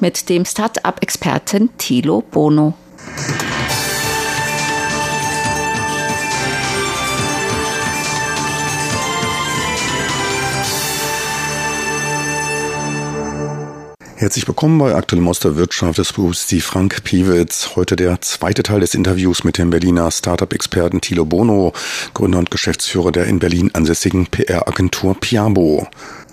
mit dem Start-up-Experten Thilo Bono. Herzlich willkommen bei Aktuellem aus der Wirtschaft. des begrüßt Sie Frank Piewitz. Heute der zweite Teil des Interviews mit dem Berliner Startup-Experten Thilo Bono, Gründer und Geschäftsführer der in Berlin ansässigen PR-Agentur Piabo.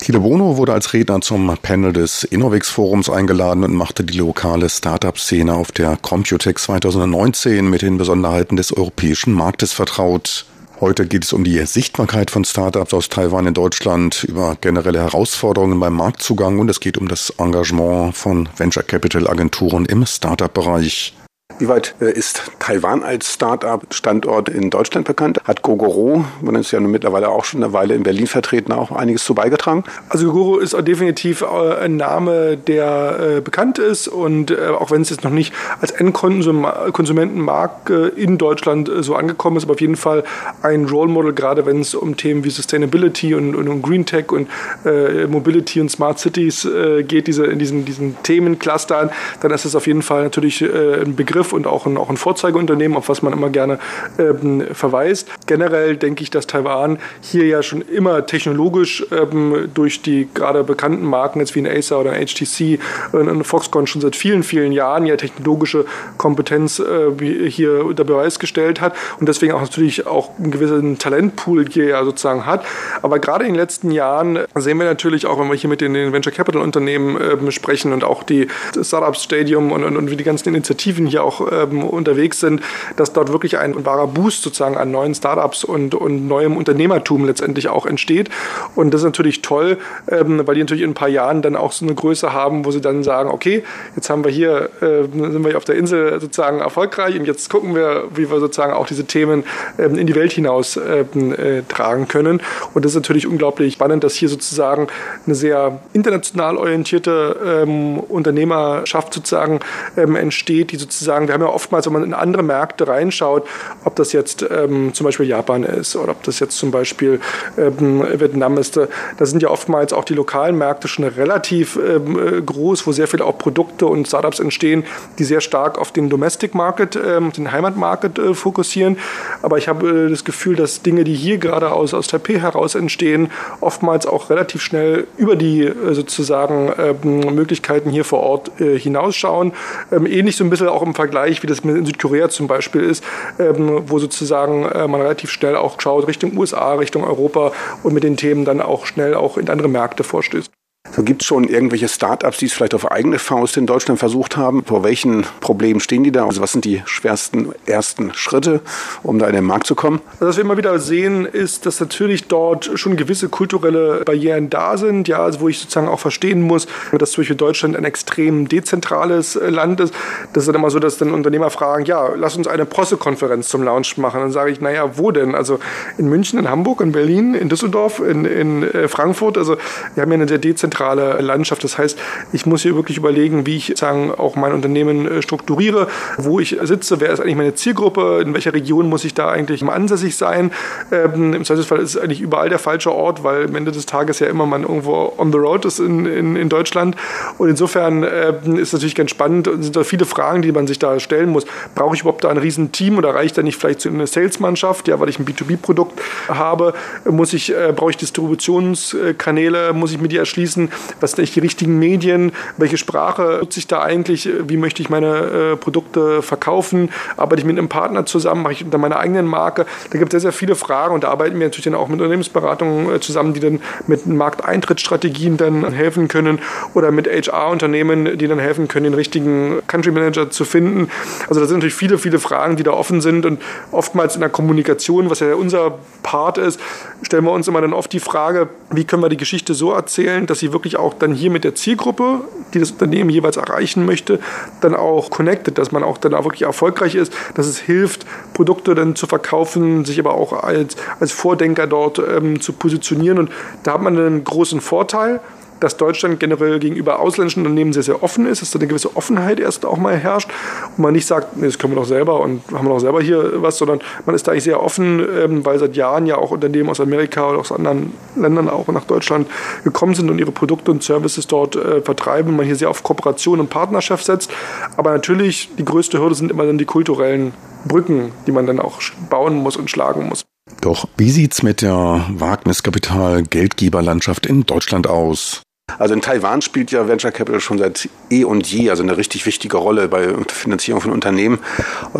Thilo Bono wurde als Redner zum Panel des Innovix Forums eingeladen und machte die lokale Startup-Szene auf der Computex 2019 mit den Besonderheiten des europäischen Marktes vertraut. Heute geht es um die Sichtbarkeit von Startups aus Taiwan in Deutschland, über generelle Herausforderungen beim Marktzugang und es geht um das Engagement von Venture Capital Agenturen im Startup-Bereich. Wie weit äh, ist Taiwan als Start-up-Standort in Deutschland bekannt? Hat Gogoro, man ist ja mittlerweile auch schon eine Weile in Berlin vertreten, auch einiges zu beigetragen? Also Gogoro ist definitiv äh, ein Name, der äh, bekannt ist und auch wenn es jetzt noch nicht als Endkonsumentenmarkt in Deutschland so angekommen ist, aber auf jeden Fall ein Role Model, gerade wenn es um Themen wie Sustainability und, und, und Green Tech und äh, Mobility und Smart Cities äh, geht, diese, in diesen, diesen Themenclustern, dann ist es auf jeden Fall natürlich äh, ein Begriff, Begriff und auch ein, auch ein Vorzeigeunternehmen, auf was man immer gerne ähm, verweist. Generell denke ich, dass Taiwan hier ja schon immer technologisch ähm, durch die gerade bekannten Marken jetzt wie ein Acer oder ein HTC und ein Foxconn schon seit vielen, vielen Jahren ja technologische Kompetenz äh, hier unter Beweis gestellt hat und deswegen auch natürlich auch einen gewissen Talentpool hier ja sozusagen hat. Aber gerade in den letzten Jahren sehen wir natürlich auch, wenn wir hier mit den Venture Capital Unternehmen äh, sprechen und auch die Startup Stadium und, und, und wie die ganzen Initiativen hier auch auch ähm, unterwegs sind, dass dort wirklich ein wahrer Boost sozusagen an neuen Startups und, und neuem Unternehmertum letztendlich auch entsteht. Und das ist natürlich toll, ähm, weil die natürlich in ein paar Jahren dann auch so eine Größe haben, wo sie dann sagen, okay, jetzt haben wir hier, äh, sind wir hier auf der Insel sozusagen erfolgreich und jetzt gucken wir, wie wir sozusagen auch diese Themen ähm, in die Welt hinaus ähm, äh, tragen können. Und das ist natürlich unglaublich spannend, dass hier sozusagen eine sehr international orientierte ähm, Unternehmerschaft sozusagen ähm, entsteht, die sozusagen sagen, wir haben ja oftmals, wenn man in andere Märkte reinschaut, ob das jetzt ähm, zum Beispiel Japan ist oder ob das jetzt zum Beispiel ähm, Vietnam ist, äh, da sind ja oftmals auch die lokalen Märkte schon relativ ähm, äh, groß, wo sehr viele auch Produkte und Startups entstehen, die sehr stark auf den Domestic Market, ähm, den Heimatmarket äh, fokussieren. Aber ich habe äh, das Gefühl, dass Dinge, die hier gerade aus, aus Taipei heraus entstehen, oftmals auch relativ schnell über die äh, sozusagen ähm, Möglichkeiten hier vor Ort äh, hinausschauen. Ähm, ähnlich so ein bisschen auch im Vergleich Vergleich, wie das in Südkorea zum Beispiel ist, ähm, wo sozusagen äh, man relativ schnell auch schaut Richtung USA, Richtung Europa und mit den Themen dann auch schnell auch in andere Märkte vorstößt. So gibt es schon irgendwelche Startups, die es vielleicht auf eigene Faust in Deutschland versucht haben? Vor welchen Problemen stehen die da? Also was sind die schwersten ersten Schritte, um da in den Markt zu kommen? Also was wir immer wieder sehen, ist, dass natürlich dort schon gewisse kulturelle Barrieren da sind, ja, also wo ich sozusagen auch verstehen muss, dass zum Beispiel Deutschland ein extrem dezentrales äh, Land ist. Das ist dann immer so, dass dann Unternehmer fragen, ja, lass uns eine Pressekonferenz zum Launch machen. Dann sage ich, naja, wo denn? Also in München, in Hamburg, in Berlin, in Düsseldorf, in, in äh, Frankfurt. Also wir haben ja eine sehr dezentrale dezentrale Landschaft. Das heißt, ich muss hier wirklich überlegen, wie ich sagen, auch mein Unternehmen äh, strukturiere, wo ich sitze, wer ist eigentlich meine Zielgruppe, in welcher Region muss ich da eigentlich ansässig sein. Ähm, Im Zweifelsfall ist es eigentlich überall der falsche Ort, weil am Ende des Tages ja immer man irgendwo on the road ist in, in, in Deutschland. Und insofern äh, ist natürlich ganz spannend und sind da viele Fragen, die man sich da stellen muss. Brauche ich überhaupt da ein Riesenteam oder reicht da nicht vielleicht so eine Salesmannschaft, ja, weil ich ein B2B-Produkt habe? Muss ich, äh, brauche ich Distributionskanäle, muss ich mir die erschließen? Was sind eigentlich die richtigen Medien, welche Sprache nutze ich da eigentlich, wie möchte ich meine äh, Produkte verkaufen, arbeite ich mit einem Partner zusammen, mache ich unter meiner eigenen Marke. Da gibt es sehr, sehr viele Fragen und da arbeiten wir natürlich dann auch mit Unternehmensberatungen äh, zusammen, die dann mit Markteintrittsstrategien dann helfen können oder mit HR-Unternehmen, die dann helfen können, den richtigen Country Manager zu finden. Also da sind natürlich viele, viele Fragen, die da offen sind und oftmals in der Kommunikation, was ja unser Part ist, stellen wir uns immer dann oft die Frage, wie können wir die Geschichte so erzählen, dass sie wirklich auch dann hier mit der Zielgruppe, die das Unternehmen jeweils erreichen möchte, dann auch connected, dass man auch dann auch wirklich erfolgreich ist, dass es hilft, Produkte dann zu verkaufen, sich aber auch als, als Vordenker dort ähm, zu positionieren. Und da hat man einen großen Vorteil, dass Deutschland generell gegenüber ausländischen Unternehmen sehr, sehr offen ist, dass da eine gewisse Offenheit erst auch mal herrscht und man nicht sagt, nee, das können wir doch selber und haben wir doch selber hier was, sondern man ist da eigentlich sehr offen, ähm, weil seit Jahren ja auch Unternehmen aus Amerika oder aus anderen Ländern auch nach Deutschland gekommen sind und ihre Produkte und Services dort äh, vertreiben. Man hier sehr auf Kooperation und Partnerschaft setzt. Aber natürlich, die größte Hürde sind immer dann die kulturellen Brücken, die man dann auch bauen muss und schlagen muss. Doch wie sieht's mit der Wagniskapital-Geldgeberlandschaft in Deutschland aus? Also in Taiwan spielt ja Venture Capital schon seit eh und je, also eine richtig wichtige Rolle bei Finanzierung von Unternehmen.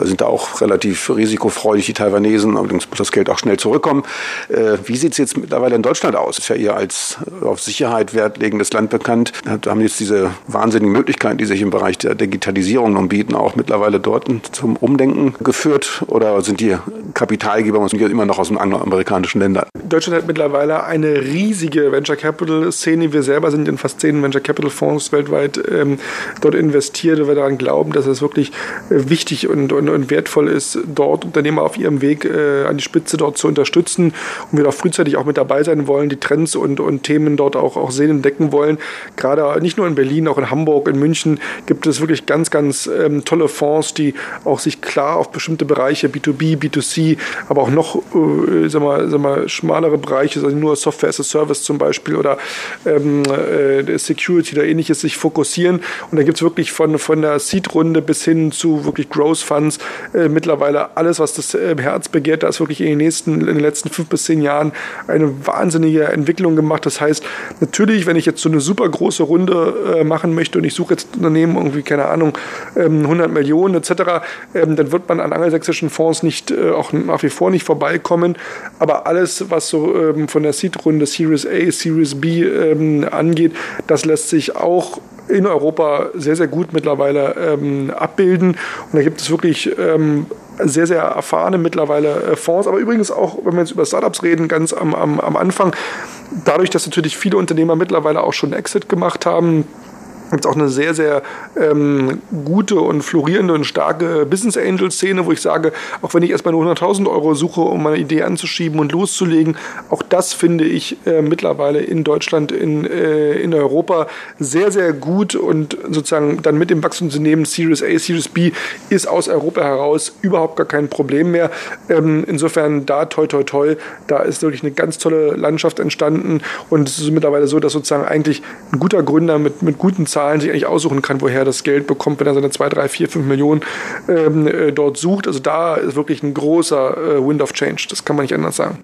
Sind da auch relativ risikofreudig, die Taiwanesen, allerdings muss das Geld auch schnell zurückkommen. Äh, wie sieht es jetzt mittlerweile in Deutschland aus? Ist ja eher als auf Sicherheit wertlegendes Land bekannt. Da haben jetzt diese wahnsinnigen Möglichkeiten, die sich im Bereich der Digitalisierung nun bieten, auch mittlerweile dort zum Umdenken geführt? Oder sind die Kapitalgeber immer noch aus den angloamerikanischen Ländern? Deutschland hat mittlerweile eine riesige Venture Capital Szene. Wir selber sind in fast zehn Venture Capital Fonds weltweit ähm, dort investiert, weil wir daran glauben, dass es wirklich äh, wichtig und, und, und, wertvoll ist, dort Unternehmer auf ihrem Weg äh, an die Spitze dort zu unterstützen und wir da frühzeitig auch mit dabei sein wollen, die Trends und, und Themen dort auch, auch sehen und decken wollen. Gerade nicht nur in Berlin, auch in Hamburg, in München gibt es wirklich ganz, ganz ähm, tolle Fonds, die auch sich klar auf bestimmte Bereiche, B2B, B2C, aber auch noch, äh, sag mal, sag mal, schmalere Bereiche, also nur Software as a Service zum Beispiel oder ähm, äh, Security oder ähnliches sich fokussieren. Und da gibt es wirklich von, von der Seed-Runde bis hin zu wirklich Growth Funds äh, mittlerweile alles, was das äh, Herz begehrt. Da ist wirklich in den nächsten, in den letzten fünf bis zehn Jahren eine wahnsinnige Entwicklung gemacht. Das heißt, natürlich, wenn ich jetzt so eine super große Runde äh, machen möchte und ich suche jetzt Unternehmen irgendwie, keine Ahnung, 100 ähm, Millionen etc., ähm, dann wird man an angelsächsischen Fonds nicht, äh, auch nach wie vor nicht vorbeikommen. Aber alles, was so ähm, von der Seed-Runde Series A, Series B angeht, angeht, das lässt sich auch in Europa sehr, sehr gut mittlerweile ähm, abbilden. Und da gibt es wirklich ähm, sehr, sehr erfahrene mittlerweile äh, Fonds, aber übrigens auch, wenn wir jetzt über Startups reden, ganz am, am, am Anfang, dadurch, dass natürlich viele Unternehmer mittlerweile auch schon Exit gemacht haben, gibt es auch eine sehr, sehr ähm, gute und florierende und starke Business Angel Szene, wo ich sage, auch wenn ich erstmal nur 100.000 Euro suche, um meine Idee anzuschieben und loszulegen, auch das finde ich äh, mittlerweile in Deutschland, in, äh, in Europa sehr, sehr gut und sozusagen dann mit dem Wachstumsunternehmen Series A, Series B ist aus Europa heraus überhaupt gar kein Problem mehr. Ähm, insofern da toi toi toi, da ist wirklich eine ganz tolle Landschaft entstanden und es ist mittlerweile so, dass sozusagen eigentlich ein guter Gründer mit, mit guten Zahlen Zahlen sich eigentlich aussuchen kann, woher das Geld bekommt, wenn er seine 2, 3, 4, 5 Millionen ähm, äh, dort sucht. Also da ist wirklich ein großer äh, Wind of Change. Das kann man nicht anders sagen.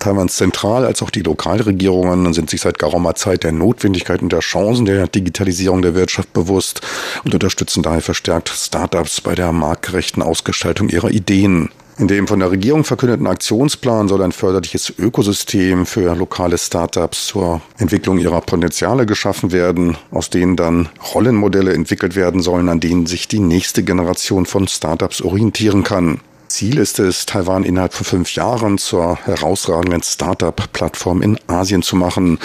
Taiwans Zentral- als auch die Lokalregierungen sind sich seit geraumer Zeit der Notwendigkeit und der Chancen der Digitalisierung der Wirtschaft bewusst und unterstützen daher verstärkt Startups bei der marktgerechten Ausgestaltung ihrer Ideen. In dem von der Regierung verkündeten Aktionsplan soll ein förderliches Ökosystem für lokale Startups zur Entwicklung ihrer Potenziale geschaffen werden, aus denen dann Rollenmodelle entwickelt werden sollen, an denen sich die nächste Generation von Startups orientieren kann. Ziel ist es, Taiwan innerhalb von fünf Jahren zur herausragenden Startup-Plattform in Asien zu machen.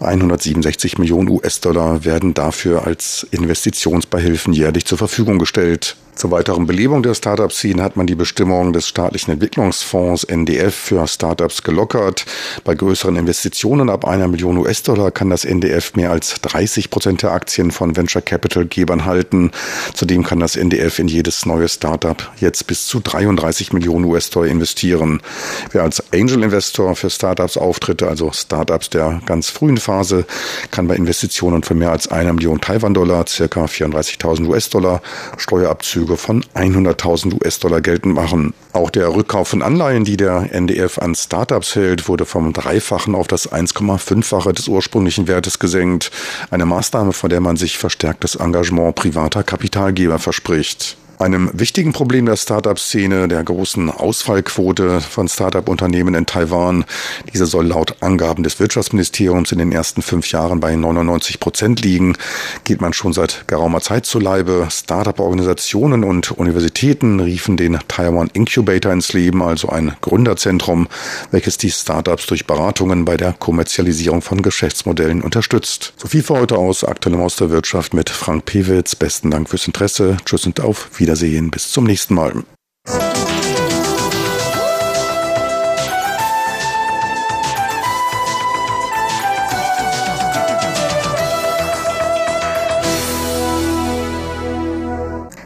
167 Millionen US-Dollar werden dafür als Investitionsbeihilfen jährlich zur Verfügung gestellt. Zur weiteren Belebung der Startup-Szene hat man die Bestimmungen des staatlichen Entwicklungsfonds NDF für Startups gelockert. Bei größeren Investitionen ab einer Million US-Dollar kann das NDF mehr als 30 Prozent der Aktien von Venture Capital-Gebern halten. Zudem kann das NDF in jedes neue Startup jetzt bis zu 33 Millionen US-Dollar investieren. Wer als Angel-Investor für Startups auftritt, also Startups der ganz frühen Phase, kann bei Investitionen von mehr als einer Million Taiwan-Dollar, circa 34.000 US-Dollar, Steuerabzüge Abzüge von 100.000 US-Dollar geltend machen. Auch der Rückkauf von Anleihen, die der NDF an Startups hält, wurde vom Dreifachen auf das 1,5-fache des ursprünglichen Wertes gesenkt. Eine Maßnahme, von der man sich verstärktes Engagement privater Kapitalgeber verspricht. Einem wichtigen Problem der Startup-Szene, der großen Ausfallquote von Startup-Unternehmen in Taiwan. Diese soll laut Angaben des Wirtschaftsministeriums in den ersten fünf Jahren bei 99 Prozent liegen. Geht man schon seit geraumer Zeit zu Leibe. Startup-Organisationen und Universitäten riefen den Taiwan Incubator ins Leben, also ein Gründerzentrum, welches die Startups durch Beratungen bei der Kommerzialisierung von Geschäftsmodellen unterstützt. So viel für heute aus Aktuellem aus der Wirtschaft mit Frank Pewitz. Besten Dank fürs Interesse. Tschüss und auf Wiedersehen. Wiedersehen, bis zum nächsten Mal.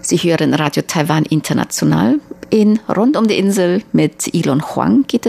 Sie hören Radio Taiwan International. In Rund um die Insel mit Elon Huang geht es.